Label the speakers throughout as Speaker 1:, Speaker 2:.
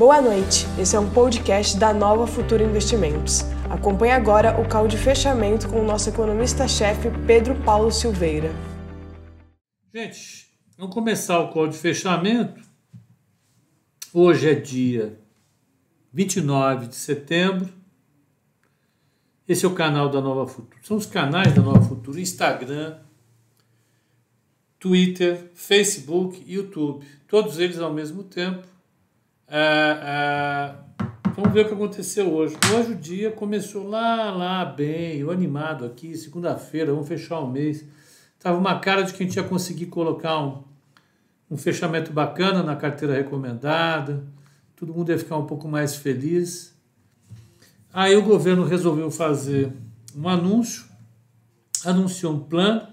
Speaker 1: Boa noite, esse é um podcast da Nova Futura Investimentos. Acompanhe agora o call de fechamento com o nosso economista-chefe Pedro Paulo Silveira.
Speaker 2: Gente, vamos começar o call de fechamento. Hoje é dia 29 de setembro. Esse é o canal da Nova Futura. São os canais da Nova Futura: Instagram, Twitter, Facebook YouTube. Todos eles ao mesmo tempo é, é, vamos ver o que aconteceu hoje. Hoje o dia começou lá, lá, bem, eu animado aqui, segunda-feira, vamos fechar o mês. Tava uma cara de que a gente ia conseguir colocar um, um fechamento bacana na carteira recomendada, todo mundo ia ficar um pouco mais feliz. Aí o governo resolveu fazer um anúncio, anunciou um plano,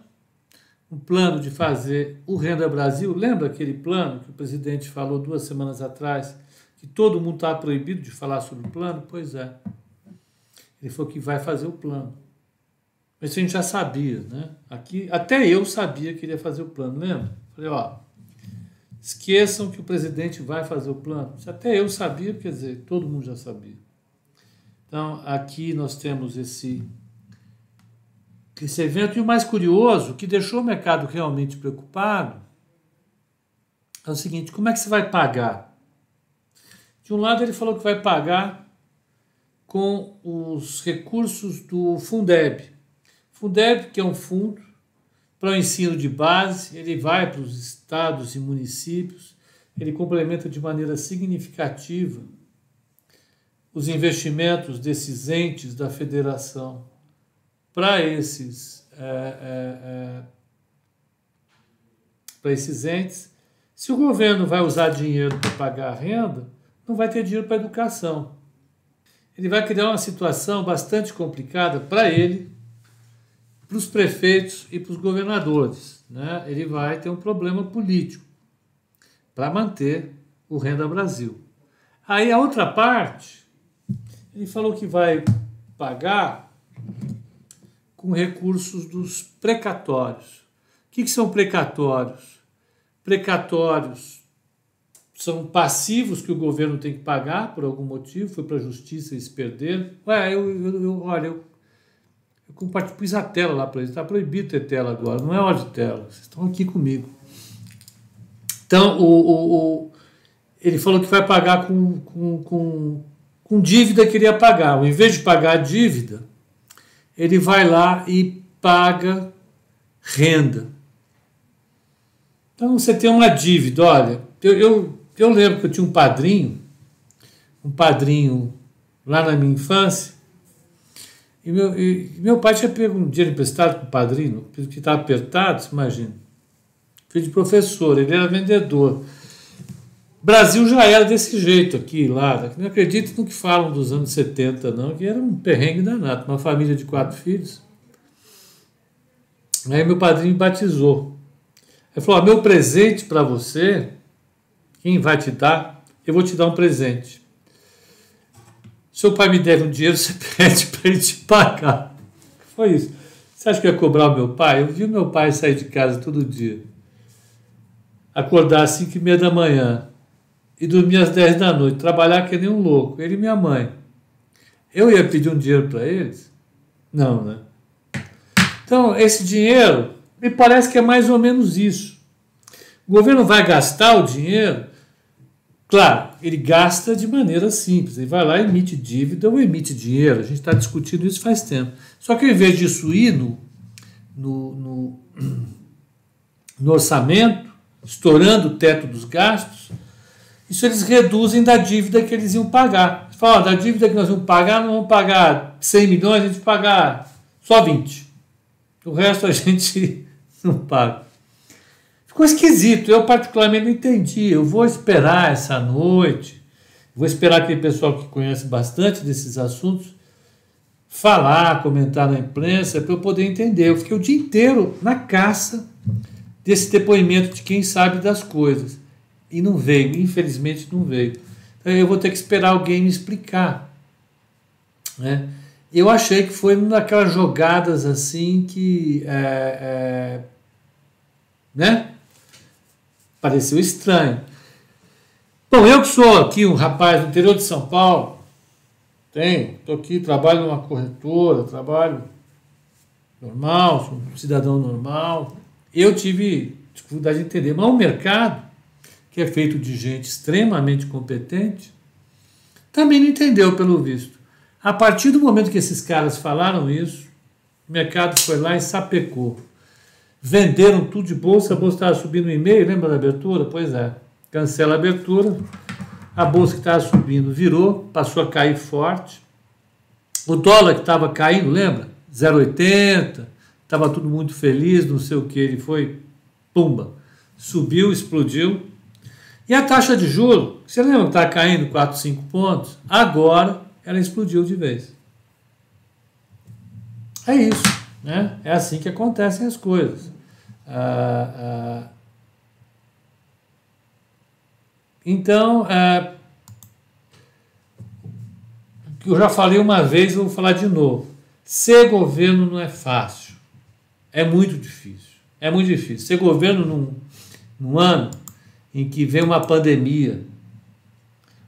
Speaker 2: um plano de fazer o Renda Brasil. Lembra aquele plano que o presidente falou duas semanas atrás? Que todo mundo está proibido de falar sobre o plano? Pois é. Ele falou que vai fazer o plano. Mas a gente já sabia, né? Aqui, até eu sabia que ele ia fazer o plano, lembra? Falei, ó, esqueçam que o presidente vai fazer o plano. Isso até eu sabia, quer dizer, todo mundo já sabia. Então, aqui nós temos esse, esse evento. E o mais curioso, que deixou o mercado realmente preocupado, é o seguinte: como é que você vai pagar de um lado, ele falou que vai pagar com os recursos do Fundeb. Fundeb, que é um fundo para o ensino de base, ele vai para os estados e municípios, ele complementa de maneira significativa os investimentos desses entes da federação para esses, é, é, é, para esses entes. Se o governo vai usar dinheiro para pagar a renda, não vai ter dinheiro para educação. Ele vai criar uma situação bastante complicada para ele, para os prefeitos e para os governadores. Né? Ele vai ter um problema político para manter o Renda Brasil. Aí a outra parte, ele falou que vai pagar com recursos dos precatórios. O que, que são precatórios? Precatórios são passivos que o governo tem que pagar por algum motivo, foi para a justiça e eles perderam. Ué, eu, eu, eu olha, eu, eu pus a tela lá para eles, está proibido ter tela agora, não é hora de tela, vocês estão aqui comigo. Então, o, o, o, ele falou que vai pagar com, com, com, com dívida que ele ia pagar. Em vez de pagar a dívida, ele vai lá e paga renda. Então, você tem uma dívida, olha, eu, eu eu lembro que eu tinha um padrinho, um padrinho lá na minha infância, e meu, e meu pai tinha pego um dinheiro emprestado com o padrinho, porque estava apertado, você imagina. Filho de professor, ele era vendedor. Brasil já era desse jeito aqui, lá. Não acredito no que falam dos anos 70, não, que era um perrengue danado, uma família de quatro filhos. Aí meu padrinho me batizou. Ele falou: meu presente para você quem vai te dar? Eu vou te dar um presente. Seu pai me deve um dinheiro, você pede para ele te pagar. Foi isso. Você acha que ia cobrar o meu pai? Eu vi o meu pai sair de casa todo dia. Acordar às 5 e meia da manhã e dormir às 10 da noite, trabalhar que nem um louco, ele e minha mãe. Eu ia pedir um dinheiro para eles? Não, né? Então, esse dinheiro, me parece que é mais ou menos isso. O governo vai gastar o dinheiro? Claro, ele gasta de maneira simples. Ele vai lá, emite dívida ou emite dinheiro. A gente está discutindo isso faz tempo. Só que ao invés disso ir no, no, no, no orçamento, estourando o teto dos gastos, isso eles reduzem da dívida que eles iam pagar. Você fala, da dívida que nós vamos pagar, não vamos pagar 100 milhões, a gente pagar só 20. O resto a gente não paga. Ficou esquisito, eu particularmente não entendi. Eu vou esperar essa noite, vou esperar aquele pessoal que conhece bastante desses assuntos falar, comentar na imprensa, para eu poder entender. Eu fiquei o dia inteiro na caça desse depoimento de quem sabe das coisas. E não veio, infelizmente não veio. Então eu vou ter que esperar alguém me explicar. Né? Eu achei que foi uma daquelas jogadas assim que. É, é, né? Pareceu estranho. Bom, eu que sou aqui um rapaz do interior de São Paulo, tenho, estou aqui, trabalho numa corretora, trabalho normal, sou um cidadão normal. Eu tive dificuldade de entender, mas o mercado, que é feito de gente extremamente competente, também não entendeu, pelo visto. A partir do momento que esses caras falaram isso, o mercado foi lá e sapecou. Venderam tudo de bolsa, a bolsa estava subindo em meio, lembra da abertura? Pois é. Cancela a abertura, a bolsa que estava subindo virou, passou a cair forte. O dólar que estava caindo, lembra? 0,80, estava tudo muito feliz, não sei o que, ele foi, pumba, subiu, explodiu. E a taxa de juros, você lembra que estava caindo 4, 5 pontos? Agora ela explodiu de vez. É isso, né? É assim que acontecem as coisas. Ah, ah, então, ah, eu já falei uma vez, vou falar de novo. Ser governo não é fácil. É muito difícil. É muito difícil. Ser governo num, num ano em que vem uma pandemia,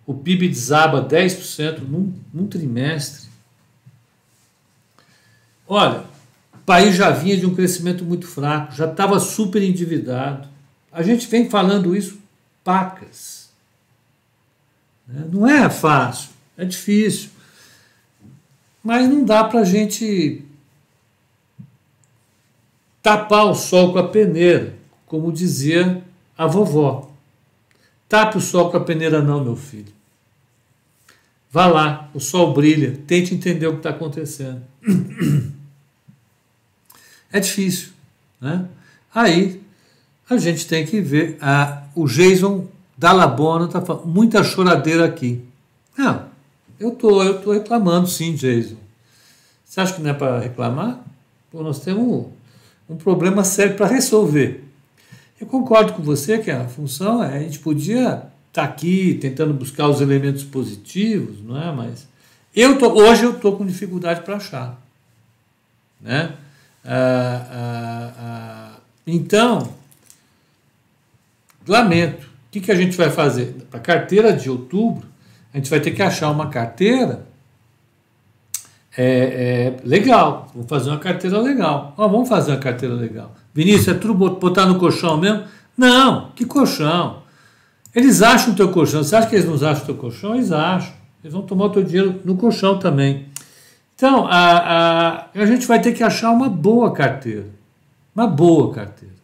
Speaker 2: o PIB desaba 10% num, num trimestre. Olha, o país já vinha de um crescimento muito fraco, já estava super endividado. A gente vem falando isso pacas. Né? Não é fácil, é difícil. Mas não dá para a gente tapar o sol com a peneira, como dizia a vovó. Tape o sol com a peneira, não, meu filho. Vá lá, o sol brilha, tente entender o que está acontecendo. É difícil, né? Aí a gente tem que ver. A, o Jason Dalabona está falando, muita choradeira aqui. Não, eu tô, eu tô reclamando sim, Jason. Você acha que não é para reclamar? Pô, nós temos um problema sério para resolver. Eu concordo com você que a função é a gente podia estar tá aqui tentando buscar os elementos positivos, não é? Mas eu tô, hoje eu estou com dificuldade para achar, né? Ah, ah, ah, então, lamento. O que, que a gente vai fazer? Para a carteira de outubro, a gente vai ter que achar uma carteira é, é, legal. Vamos fazer uma carteira legal. Ó, vamos fazer uma carteira legal. Vinícius, é tudo botar no colchão mesmo? Não, que colchão? Eles acham o teu colchão. Você acha que eles não acham o teu colchão? Eles acham. Eles vão tomar o teu dinheiro no colchão também. Então, a, a, a gente vai ter que achar uma boa carteira. Uma boa carteira.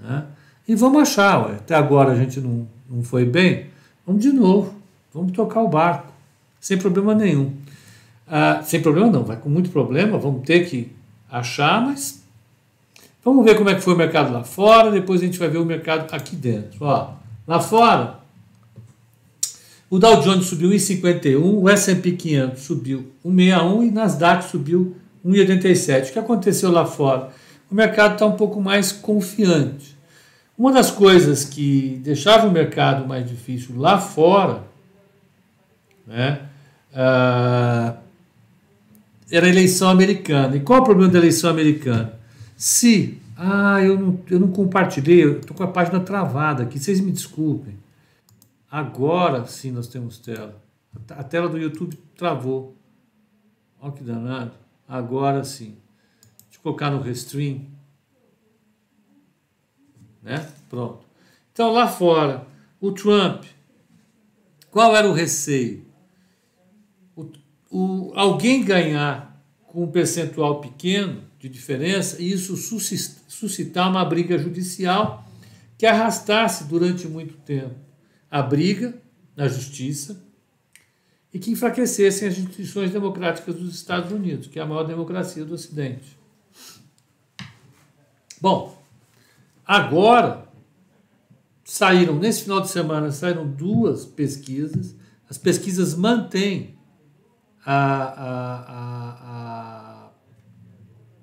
Speaker 2: Né? E vamos achar. Ué. Até agora a gente não, não foi bem. Vamos de novo. Vamos tocar o barco, sem problema nenhum. Ah, sem problema não, vai com muito problema, vamos ter que achar, mas vamos ver como é que foi o mercado lá fora, depois a gente vai ver o mercado aqui dentro. Ó, lá fora, o Dow Jones subiu 1,51, o S&P 500 subiu 1,61 e Nasdaq subiu 1,87. O que aconteceu lá fora? O mercado está um pouco mais confiante. Uma das coisas que deixava o mercado mais difícil lá fora né? Uh, era a eleição americana. E qual é o problema da eleição americana? Se, ah, eu não, eu não compartilhei, estou com a página travada aqui, vocês me desculpem. Agora sim nós temos tela. A tela do YouTube travou. Olha que danado. Agora sim. Deixa eu colocar no restream. Né? Pronto. Então lá fora, o Trump, qual era o receio? o, alguém ganhar com um percentual pequeno de diferença e isso suscitar uma briga judicial que arrastasse durante muito tempo a briga na justiça e que enfraquecessem as instituições democráticas dos Estados Unidos, que é a maior democracia do Ocidente. Bom, agora saíram, nesse final de semana, saíram duas pesquisas. As pesquisas mantêm a, a, a,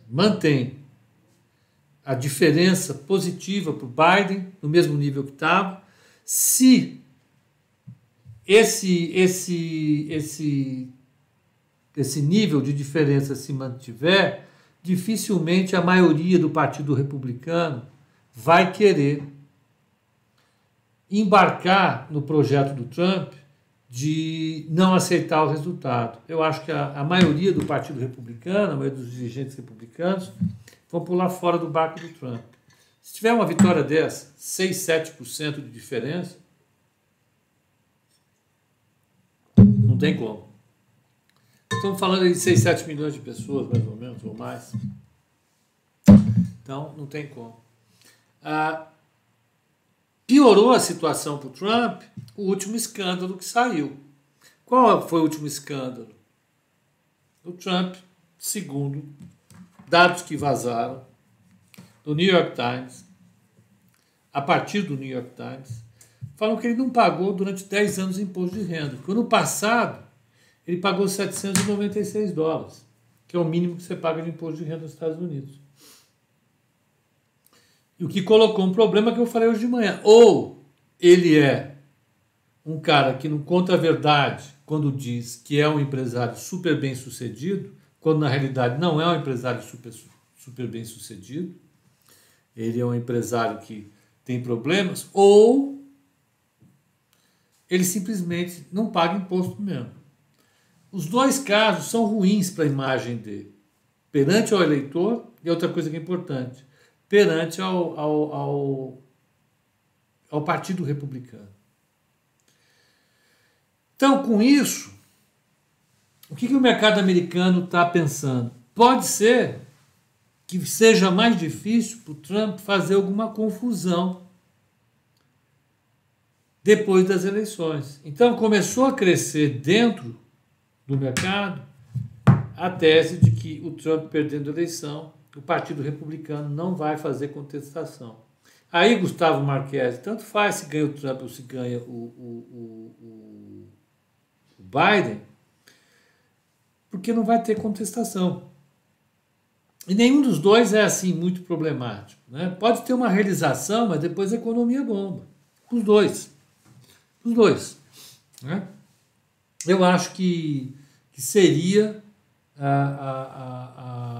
Speaker 2: mantém a diferença positiva para o Biden, no mesmo nível que estava. Se esse, esse, esse, esse nível de diferença se mantiver, dificilmente a maioria do Partido Republicano vai querer embarcar no projeto do Trump de não aceitar o resultado. Eu acho que a, a maioria do Partido Republicano, a maioria dos dirigentes republicanos, vão pular fora do barco do Trump. Se tiver uma vitória dessa, 6, 7% de diferença, não tem como. Estamos falando de 6, 7 milhões de pessoas, mais ou menos, ou mais. Então, não tem como. Ah, piorou a situação para o Trump o último escândalo que saiu. Qual foi o último escândalo? O Trump, segundo dados que vazaram do New York Times, a partir do New York Times, falam que ele não pagou durante 10 anos imposto de renda. Porque no passado, ele pagou 796 dólares, que é o mínimo que você paga de imposto de renda nos Estados Unidos. E o que colocou um problema que eu falei hoje de manhã. Ou ele é um cara que não conta a verdade quando diz que é um empresário super bem sucedido, quando na realidade não é um empresário super, super bem sucedido. Ele é um empresário que tem problemas, ou ele simplesmente não paga imposto mesmo. Os dois casos são ruins para a imagem dele, perante ao eleitor, e outra coisa que é importante, perante ao, ao, ao, ao Partido Republicano. Então, com isso, o que, que o mercado americano está pensando? Pode ser que seja mais difícil para o Trump fazer alguma confusão depois das eleições. Então começou a crescer dentro do mercado a tese de que o Trump perdendo a eleição, o Partido Republicano não vai fazer contestação. Aí Gustavo Marques, tanto faz se ganha o Trump ou se ganha o, o, o, o Biden, porque não vai ter contestação. E nenhum dos dois é assim muito problemático. Né? Pode ter uma realização, mas depois a economia bomba. Os dois. Os dois. Né? Eu acho que, que seria a, a, a,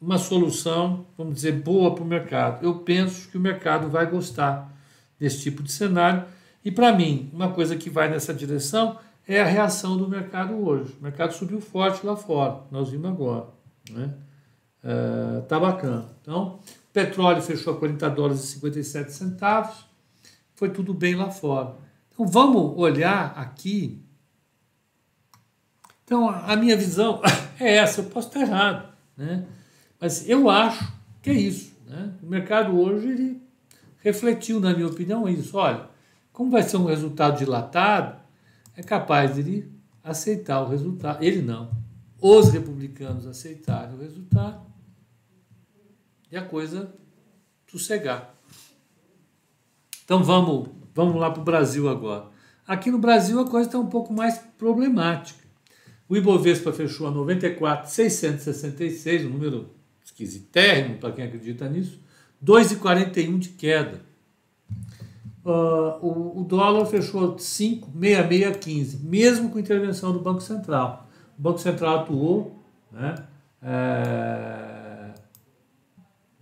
Speaker 2: uma solução, vamos dizer, boa para o mercado. Eu penso que o mercado vai gostar desse tipo de cenário. E para mim, uma coisa que vai nessa direção é a reação do mercado hoje. O mercado subiu forte lá fora, nós vimos agora. Né? Uh, tá bacana. Então, petróleo fechou a 40 dólares e 57 centavos, foi tudo bem lá fora. Então, vamos olhar aqui. Então, a minha visão é essa, eu posso estar errado, né? mas eu acho que é isso. Né? O mercado hoje ele refletiu, na minha opinião, isso. Olha, como vai ser um resultado dilatado, é capaz de ele aceitar o resultado. Ele não. Os republicanos aceitarem o resultado e a coisa sossegar. Então vamos, vamos lá para o Brasil agora. Aqui no Brasil a coisa está um pouco mais problemática. O Ibovespa fechou a 94,666, um número esquisitérrimo para quem acredita nisso, 2,41 de queda. Uh, o, o, dólar fechou 5,6615, mesmo com intervenção do Banco Central. O Banco Central atuou, né? É...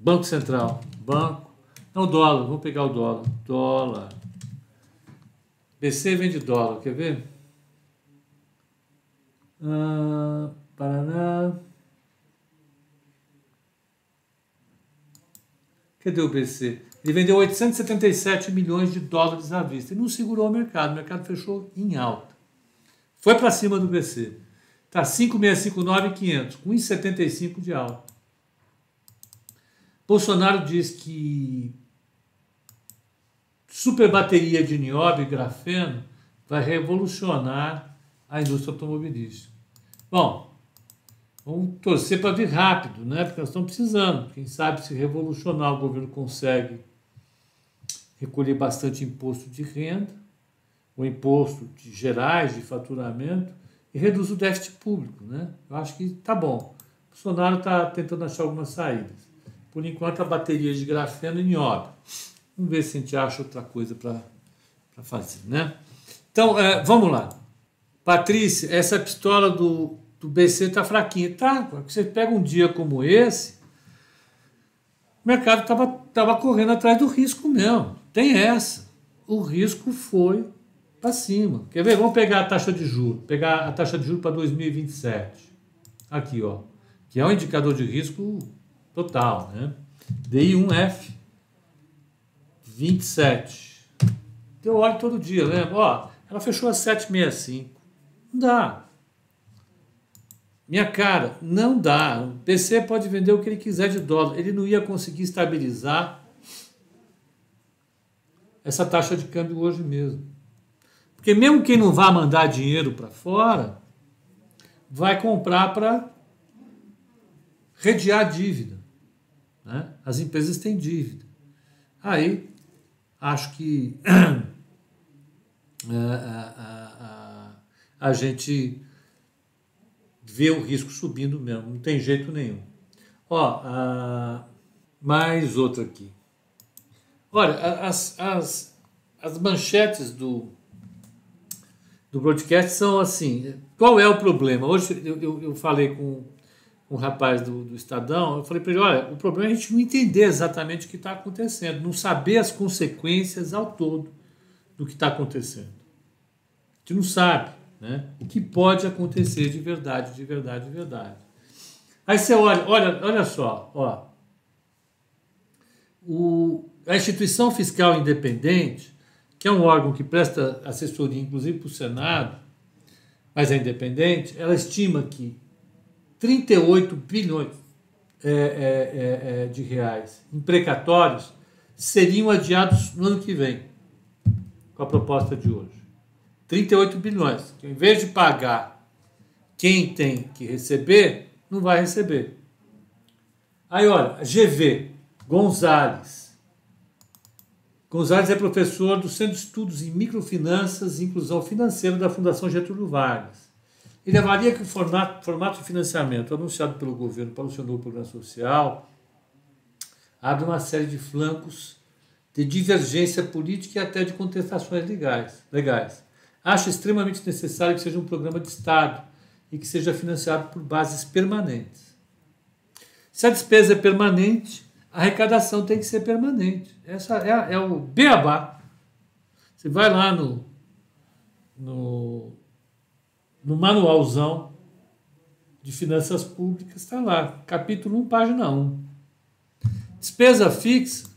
Speaker 2: Banco Central, banco. Não, dólar, vamos pegar o dólar. Dólar. BC vende dólar, quer ver? Uh, Paraná. Cadê o BC? Ele vendeu 877 milhões de dólares à vista e não segurou o mercado. O mercado fechou em alta. Foi para cima do BC. Está 5,659,500, com 1,75 de alta. Bolsonaro diz que super bateria de nióbio e grafeno vai revolucionar a indústria automobilística. Bom, vamos torcer para vir rápido, né? Porque nós estamos precisando. Quem sabe se revolucionar o governo consegue recolher bastante imposto de renda, o imposto de gerais de faturamento e reduz o déficit público. Né? Eu acho que está bom. O Bolsonaro está tentando achar algumas saídas. Por enquanto, a bateria de grafeno em obra. Vamos ver se a gente acha outra coisa para fazer. Né? Então, é, vamos lá. Patrícia, essa pistola do, do BC está fraquinha. Tá, você pega um dia como esse, o mercado estava estava correndo atrás do risco mesmo. Tem essa. O risco foi para cima. Quer ver? Vamos pegar a taxa de juros. Pegar a taxa de juros para 2027. Aqui, ó. Que é um indicador de risco total, né? DI1F 27. Eu olho todo dia, lembra? Ó, ela fechou a 765. Não dá. Minha cara, não dá. O PC pode vender o que ele quiser de dólar. Ele não ia conseguir estabilizar essa taxa de câmbio hoje mesmo. Porque mesmo quem não vá mandar dinheiro para fora, vai comprar para redear a dívida. As empresas têm dívida. Aí, acho que a, a, a, a gente vê o risco subindo mesmo, não tem jeito nenhum. Ó, mais outra aqui. Olha, as, as, as manchetes do, do broadcast são assim: qual é o problema? Hoje eu, eu, eu falei com um rapaz do, do Estadão, eu falei para ele: olha, o problema é a gente não entender exatamente o que está acontecendo, não saber as consequências ao todo do que está acontecendo. A gente não sabe né, o que pode acontecer de verdade, de verdade, de verdade. Aí você olha, olha, olha só, ó, o, a instituição fiscal independente, que é um órgão que presta assessoria, inclusive para o Senado, mas é independente, ela estima que 38 bilhões é, é, é, é, de reais em precatórios seriam adiados no ano que vem, com a proposta de hoje. 38 bilhões, que em vez de pagar quem tem que receber, não vai receber. Aí olha, GV, Gonzales. Gonzales é professor do Centro de Estudos em Microfinanças e Inclusão Financeira da Fundação Getúlio Vargas. Ele avalia que o formato, formato de financiamento anunciado pelo governo para o seu novo programa social abre uma série de flancos de divergência política e até de contestações legais. legais. Acho extremamente necessário que seja um programa de Estado e que seja financiado por bases permanentes. Se a despesa é permanente, a arrecadação tem que ser permanente. Essa é, é o beabá. Você vai lá no, no, no manualzão de finanças públicas, está lá, capítulo 1, página 1. Despesa fixa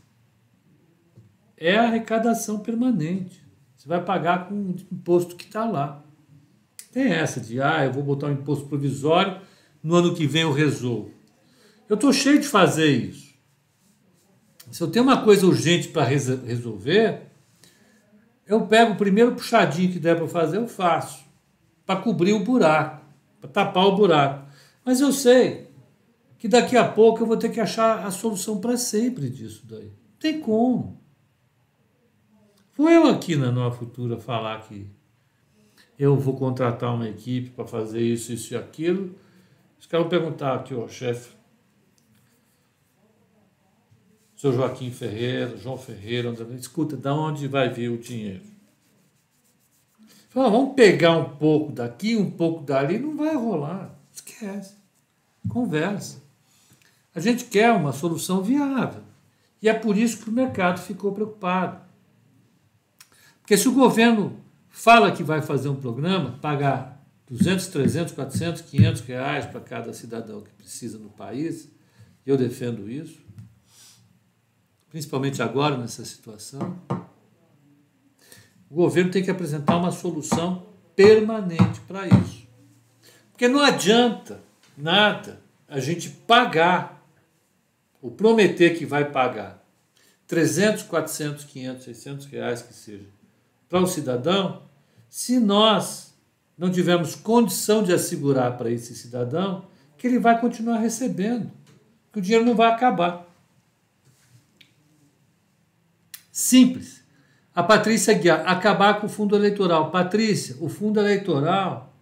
Speaker 2: é a arrecadação permanente. Você vai pagar com o imposto que está lá. Tem essa de, ah, eu vou botar um imposto provisório, no ano que vem eu resolvo. Eu estou cheio de fazer isso. Se eu tenho uma coisa urgente para resolver, eu pego o primeiro puxadinho que der para fazer, eu faço. Para cobrir o buraco, para tapar o buraco. Mas eu sei que daqui a pouco eu vou ter que achar a solução para sempre disso daí. Não tem como. Vou eu aqui na Nova Futura falar que eu vou contratar uma equipe para fazer isso, isso e aquilo. Os caras perguntar aqui, ó, chefe, seu Joaquim Ferreira, João Ferreira, escuta, da onde vai vir o dinheiro? Fala, vamos pegar um pouco daqui, um pouco dali, não vai rolar. Esquece. Conversa. A gente quer uma solução viável. E é por isso que o mercado ficou preocupado. Porque se o governo fala que vai fazer um programa, pagar 200, 300, 400, 500 reais para cada cidadão que precisa no país, eu defendo isso, principalmente agora nessa situação, o governo tem que apresentar uma solução permanente para isso. Porque não adianta nada a gente pagar, ou prometer que vai pagar 300, 400, 500, 600 reais que seja, para o cidadão, se nós não tivermos condição de assegurar para esse cidadão que ele vai continuar recebendo, que o dinheiro não vai acabar. Simples. A Patrícia Guiar, acabar com o fundo eleitoral. Patrícia, o fundo eleitoral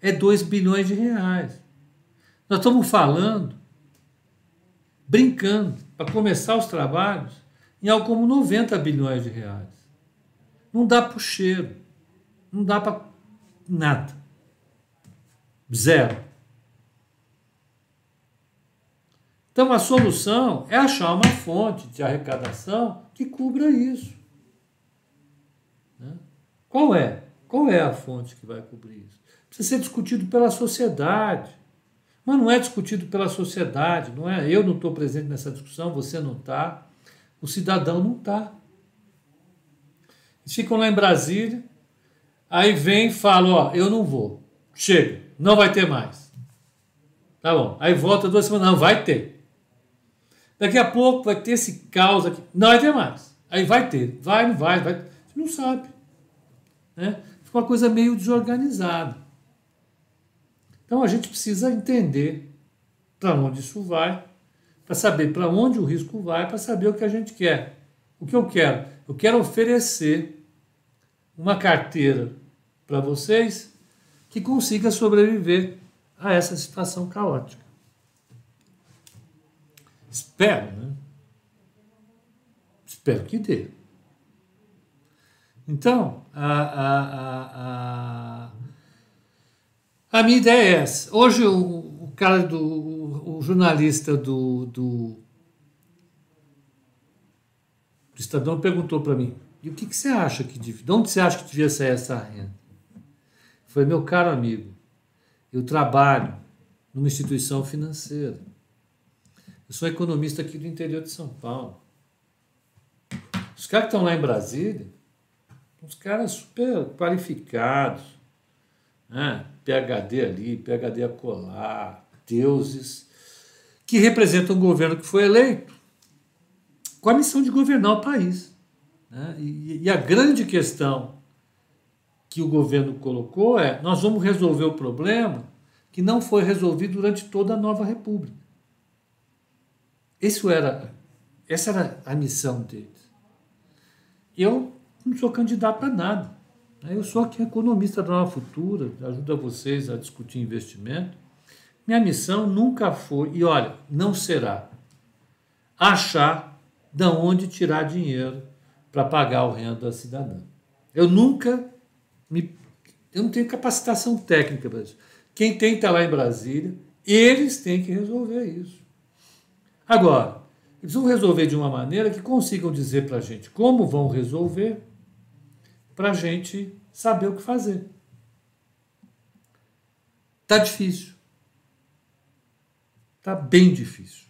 Speaker 2: é 2 bilhões de reais. Nós estamos falando, brincando, para começar os trabalhos, em algo como 90 bilhões de reais. Não dá para o cheiro. Não dá para nada. Zero. Então a solução é achar uma fonte de arrecadação que cubra isso. Né? Qual é? Qual é a fonte que vai cobrir isso? Precisa ser discutido pela sociedade. Mas não é discutido pela sociedade, não é? Eu não estou presente nessa discussão, você não está, o cidadão não está. Eles ficam lá em Brasília, aí vem e fala, ó, eu não vou. Chega, não vai ter mais. Tá bom. Aí volta duas semanas, não, vai ter. Daqui a pouco vai ter esse caos aqui, não vai ter mais. Aí vai ter, vai, não vai, vai. Você não sabe. Né? Fica uma coisa meio desorganizada. Então a gente precisa entender para onde isso vai, para saber para onde o risco vai, para saber o que a gente quer. O que eu quero? Eu quero oferecer uma carteira para vocês que consiga sobreviver a essa situação caótica. Espero, né? Espero que dê. Então, a, a, a, a, minha ideia é essa. Hoje o, o cara do o, o jornalista do, do, Estadão perguntou para mim, e o que, que você acha que de onde você acha que devia sair essa renda? Foi meu caro amigo, eu trabalho numa instituição financeira. Eu sou economista aqui do interior de São Paulo. Os caras que estão lá em Brasília, uns caras super qualificados, né? PHD ali, PHD acolá, deuses, que representam um governo que foi eleito com a missão de governar o país. Né? E, e a grande questão que o governo colocou é: nós vamos resolver o problema que não foi resolvido durante toda a nova república. Isso era, essa era a missão deles. Eu não sou candidato a nada. Eu sou aqui economista da Nova Futura, ajuda vocês a discutir investimento. Minha missão nunca foi, e olha, não será, achar de onde tirar dinheiro para pagar o renda cidadã. Eu nunca me. Eu não tenho capacitação técnica para isso. Quem tem estar lá em Brasília, eles têm que resolver isso. Agora, eles vão resolver de uma maneira que consigam dizer para a gente como vão resolver para a gente saber o que fazer. Tá difícil. Tá bem difícil.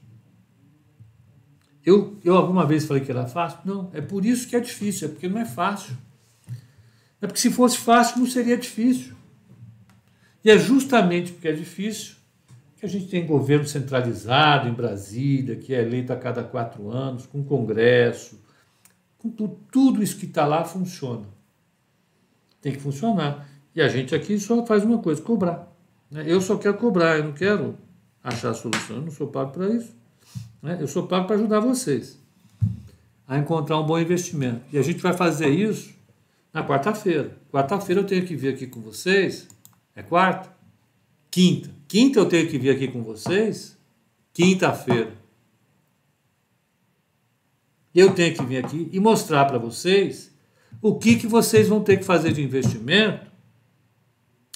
Speaker 2: Eu, eu alguma vez falei que era fácil? Não, é por isso que é difícil, é porque não é fácil. É porque se fosse fácil não seria difícil. E é justamente porque é difícil que a gente tem governo centralizado em Brasília, que é eleito a cada quatro anos, com congresso, com tudo, tudo isso que está lá funciona tem que funcionar. E a gente aqui só faz uma coisa, cobrar. Né? Eu só quero cobrar, eu não quero achar a solução, eu não sou pago para isso. Né? Eu sou pago para ajudar vocês a encontrar um bom investimento. E a gente vai fazer isso na quarta-feira. Quarta-feira eu tenho que vir aqui com vocês. É quarta? Quinta. Quinta eu tenho que vir aqui com vocês. Quinta-feira. Eu tenho que vir aqui e mostrar para vocês o que, que vocês vão ter que fazer de investimento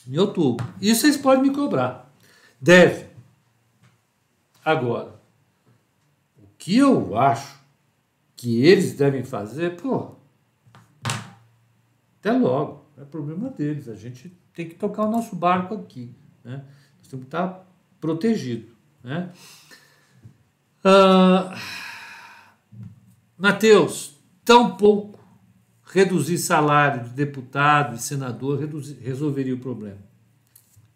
Speaker 2: em outubro. Isso vocês podem me cobrar. Deve. Agora, o que eu acho que eles devem fazer, pô, até logo. É problema deles. A gente tem que tocar o nosso barco aqui. Né? Nós temos que estar protegido. Né? Ah, Mateus, tão pouco reduzir salário de deputado e senador reduzir, resolveria o problema.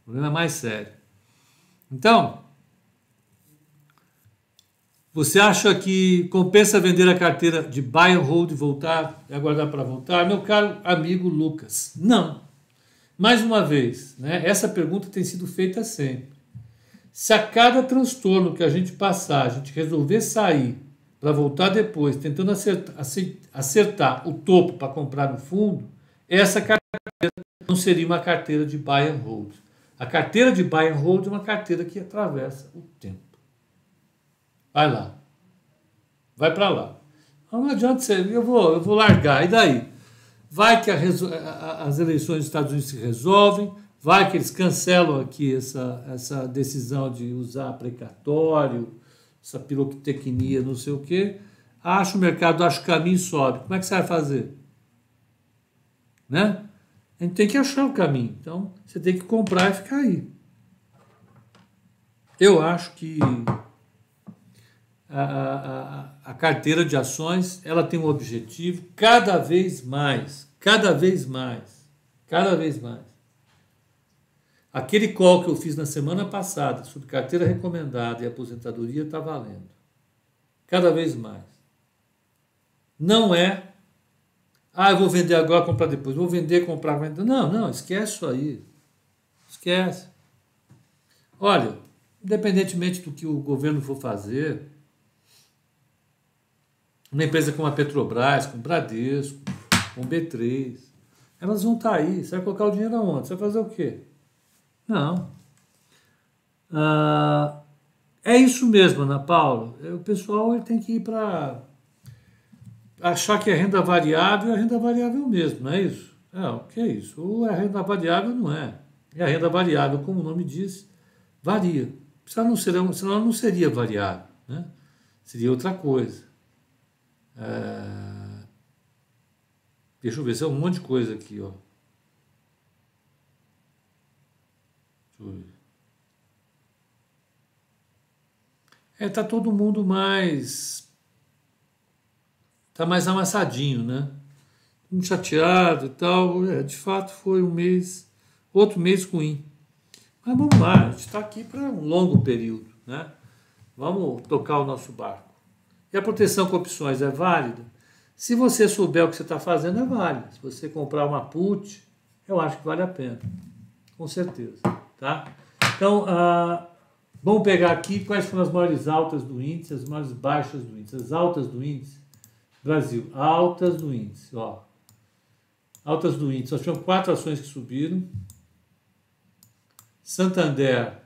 Speaker 2: O problema é mais sério. Então, você acha que compensa vender a carteira de buy and hold e voltar e aguardar para voltar? Meu caro amigo Lucas, não. Mais uma vez, né, essa pergunta tem sido feita sempre. Se a cada transtorno que a gente passar, a gente resolver sair para voltar depois, tentando acertar, acertar o topo para comprar no fundo, essa carteira não seria uma carteira de buy and hold. A carteira de buy and hold é uma carteira que atravessa o tempo. Vai lá. Vai para lá. Não adianta ser, eu vou, eu vou largar. E daí? Vai que a, as eleições dos Estados Unidos se resolvem, vai que eles cancelam aqui essa, essa decisão de usar precatório, essa pirotecnia, não sei o quê, acha o mercado, acha o caminho e sobe. Como é que você vai fazer? Né? A gente tem que achar o caminho. Então, você tem que comprar e ficar aí. Eu acho que a, a, a, carteira de ações ela tem um objetivo cada vez mais, cada vez mais, cada vez mais. Aquele call que eu fiz na semana passada sobre carteira recomendada e aposentadoria está valendo. Cada vez mais. Não é, ah, eu vou vender agora, comprar depois. Vou vender, comprar, vender. Não, não, esquece isso aí. Esquece. Olha, independentemente do que o governo for fazer, uma empresa como a Petrobras, com o Bradesco, com o B3, elas vão estar tá aí. Você vai colocar o dinheiro aonde? Você vai fazer o quê? Não. Ah, é isso mesmo, Ana Paula. É, o pessoal ele tem que ir para achar que é renda variável, é renda variável mesmo, não é isso? É, o que é isso? Ou é renda variável, não é. E a renda variável, como o nome diz, varia. Senão não seria, senão não seria variável, né? seria outra coisa. É... Deixa eu ver, se é um monte de coisa aqui, ó. Deixa eu ver. É, tá todo mundo mais. tá mais amassadinho, né? Um chateado e tal. É, de fato foi um mês, outro mês ruim. Mas vamos lá, a gente está aqui para um longo período, né? Vamos tocar o nosso barco. E a proteção com opções é válida? Se você souber o que você está fazendo, é válido. Se você comprar uma put, eu acho que vale a pena. Com certeza. Tá? Então, uh, vamos pegar aqui quais foram as maiores altas do índice, as maiores baixas do índice. As altas do índice, Brasil, altas do índice. Ó. Altas do índice. Nós tivemos quatro ações que subiram. Santander,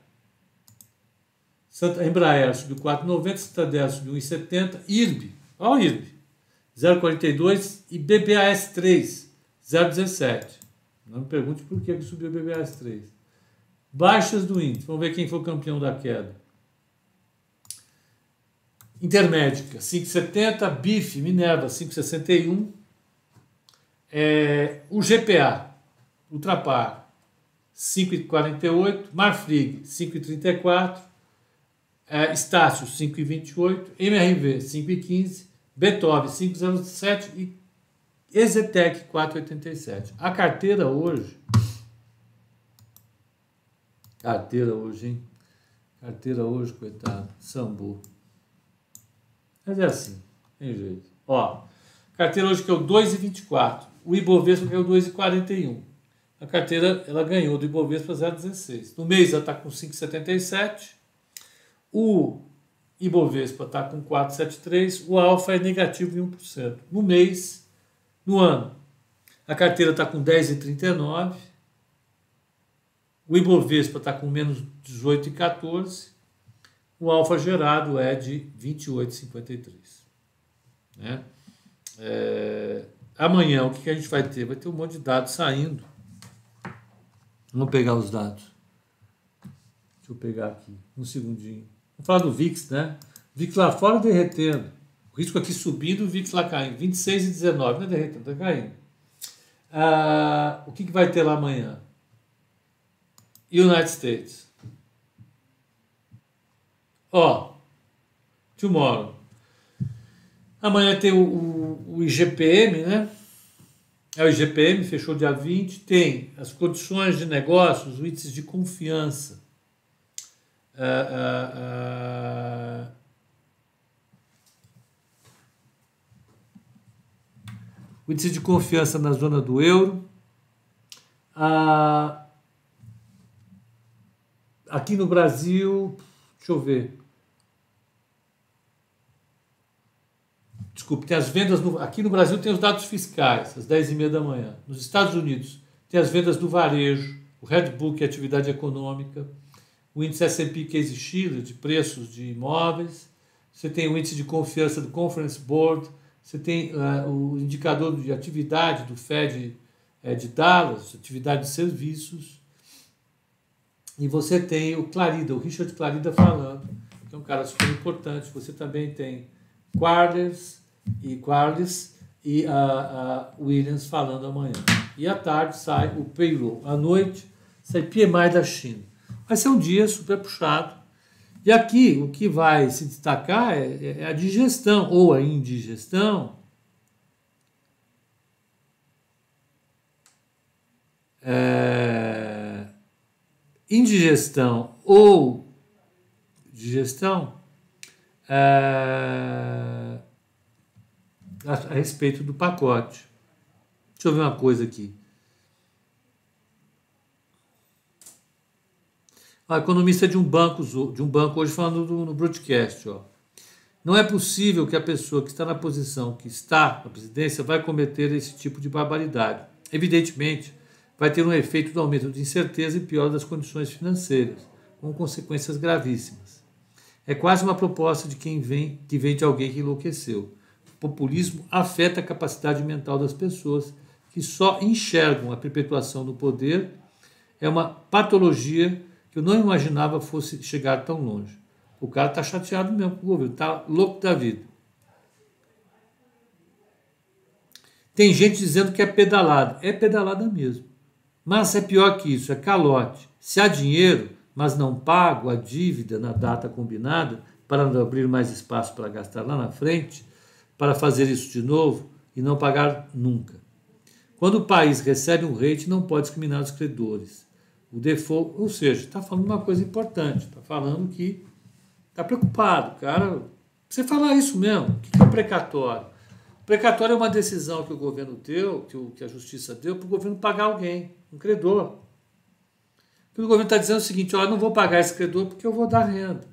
Speaker 2: Santa, Embraer subiu 4,90, Santander subiu 1,70, IRB, olha o IRB, 0,42 e BBAS 3, 0,17. Não me pergunte por que subiu o BBAS 3. Baixas do índice, vamos ver quem foi o campeão da queda. Intermédica, 5,70, BIF, Minerva, 5,61. É, o GPA, Ultrapar, 5,48, Marfrig 5,34, é, Estácio 5,28, MRV 5,15, Beethoven 5,07 e Exetec 4,87. A carteira hoje, carteira hoje, hein? Carteira hoje, coitado, sambu. Mas é assim, tem jeito. Ó, carteira hoje que é o 2,24, o Ibovespa o 2,41 a carteira ela ganhou do Ibovespa 0,16. No mês ela está com 5,77. O Ibovespa está com 4,73. O Alfa é negativo em 1%. No mês, no ano, a carteira está com 10,39. O Ibovespa está com menos 18,14. O alfa gerado é de 28,53. Né? É, amanhã, o que, a gente vai ter? Vai ter um monte de dados saindo Vamos pegar os dados. Deixa eu pegar aqui, um segundinho. Vamos falar do VIX, né? VIX lá fora derretendo. O risco aqui subindo, o VIX lá caindo. 26 e 19, não é derretendo, está caindo. Ah, o que, que vai ter lá amanhã? United States. Ó, tomorrow. Amanhã tem o, o, o IGPM, né? É o IGPM, fechou dia 20, tem as condições de negócios, os índices de confiança. Ah, ah, ah, o índice de confiança na zona do euro. Aqui no Brasil, deixa eu ver. Desculpe, tem as vendas no, aqui no Brasil tem os dados fiscais, às 10h30 da manhã. Nos Estados Unidos tem as vendas do varejo, o Redbook, atividade econômica, o índice S&P Case Shiller, de preços de imóveis, você tem o índice de confiança do Conference Board, você tem uh, o indicador de atividade do Fed uh, de Dallas, atividade de serviços, e você tem o Clarida, o Richard Clarida falando que é um cara super importante. Você também tem Quarles e Quarles e a, Williams falando amanhã. E à tarde sai o payroll. À noite sai PMI da China. Vai ser um dia super puxado. E aqui o que vai se destacar é, é a digestão ou a indigestão. É, indigestão ou digestão é, a, a respeito do pacote. Deixa eu ver uma coisa aqui. A economista de um banco, de um banco hoje falando no, no broadcast, ó. Não é possível que a pessoa que está na posição que está na presidência vai cometer esse tipo de barbaridade. Evidentemente, vai ter um efeito do aumento de incerteza e pior das condições financeiras, com consequências gravíssimas. É quase uma proposta de quem vem, que vem de alguém que enlouqueceu. O populismo afeta a capacidade mental das pessoas que só enxergam a perpetuação do poder. É uma patologia que eu não imaginava fosse chegar tão longe. O cara está chateado mesmo com o governo, está louco da vida. Tem gente dizendo que é pedalada. É pedalada mesmo. Mas é pior que isso, é calote. Se há dinheiro, mas não pago a dívida na data combinada, para não abrir mais espaço para gastar lá na frente, para fazer isso de novo e não pagar nunca. Quando o país recebe um rate, não pode discriminar os credores o default, ou seja, está falando uma coisa importante, está falando que está preocupado, cara. Você falar isso mesmo, o que é precatório? Precatório é uma decisão que o governo deu, que, o, que a justiça deu, para o governo pagar alguém, um credor. O governo está dizendo é o seguinte: olha, não vou pagar esse credor porque eu vou dar renda.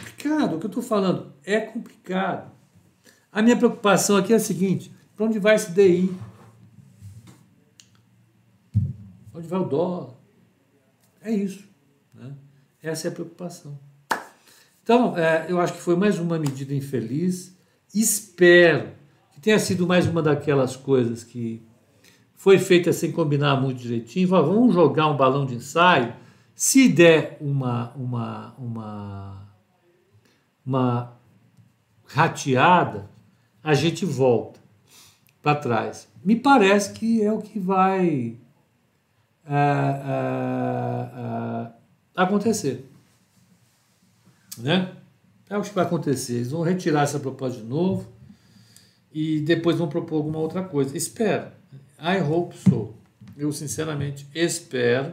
Speaker 2: Complicado, o que eu estou falando é complicado. A minha preocupação aqui é a seguinte: para onde vai esse DI? Onde vai o dólar? É isso. Né? Essa é a preocupação. Então, é, eu acho que foi mais uma medida infeliz. Espero que tenha sido mais uma daquelas coisas que foi feita sem combinar muito direitinho. Vamos jogar um balão de ensaio. Se der uma, uma, uma, uma rateada, a gente volta para trás. Me parece que é o que vai acontecer. Né? É o que vai acontecer. Eles vão retirar essa proposta de novo e depois vão propor alguma outra coisa. Espero. I hope so. Eu sinceramente espero,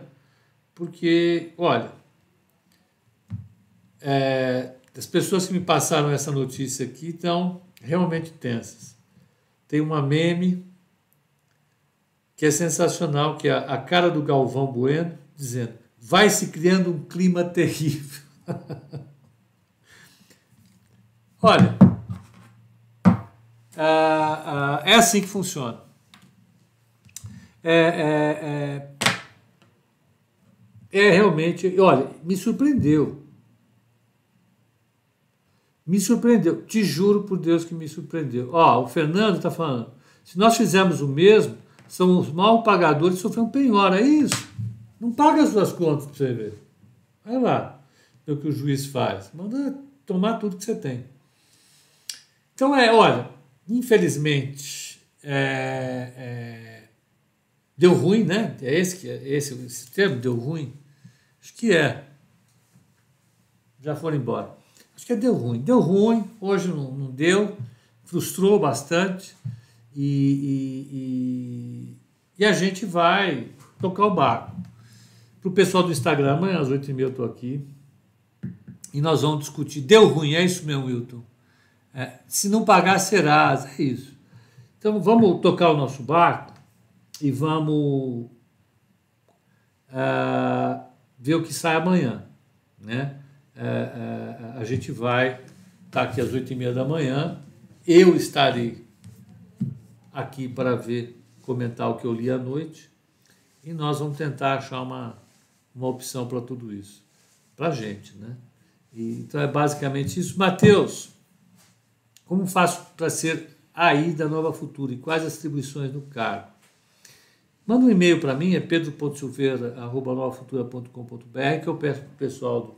Speaker 2: porque, olha, é, as pessoas que me passaram essa notícia aqui estão realmente tensas. Tem uma meme que é sensacional, que é a cara do Galvão Bueno, dizendo: vai se criando um clima terrível. Olha, ah, ah, é assim que funciona. É, é, é, é realmente, olha, me surpreendeu. Me surpreendeu, te juro por Deus que me surpreendeu. Ó, o Fernando está falando, se nós fizermos o mesmo, são os mal pagadores que sofrem penhora. É isso. Não paga as suas contas para você ver. Vai lá. É o que o juiz faz. Manda tomar tudo que você tem. Então é, olha, infelizmente é, é, deu ruim, né? É esse que é esse, esse termo deu ruim. Acho que é. Já foram embora. Acho que é deu ruim. Deu ruim. Hoje não, não deu. Frustrou bastante e, e, e, e a gente vai tocar o barco. Para o pessoal do Instagram, amanhã às 8h30 eu estou aqui e nós vamos discutir. Deu ruim, é isso mesmo, Wilton. É, se não pagar, será. É isso. Então vamos tocar o nosso barco e vamos uh, ver o que sai amanhã. Né? Uh, uh, a gente vai estar tá aqui às oito e meia da manhã. Eu estarei aqui para ver, comentar o que eu li à noite e nós vamos tentar achar uma, uma opção para tudo isso, para a gente, né? E, então é basicamente isso. Mateus, como faço para ser aí da Nova Futura e quais as atribuições do cargo? Manda um e-mail para mim, é pedro.silveira.novafutura.com.br, que eu peço para o pessoal do,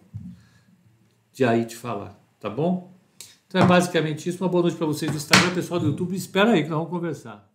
Speaker 2: de aí te falar, tá bom? Então é basicamente isso. Uma boa noite para vocês do Instagram, pessoal do YouTube. Espera aí que nós vamos conversar.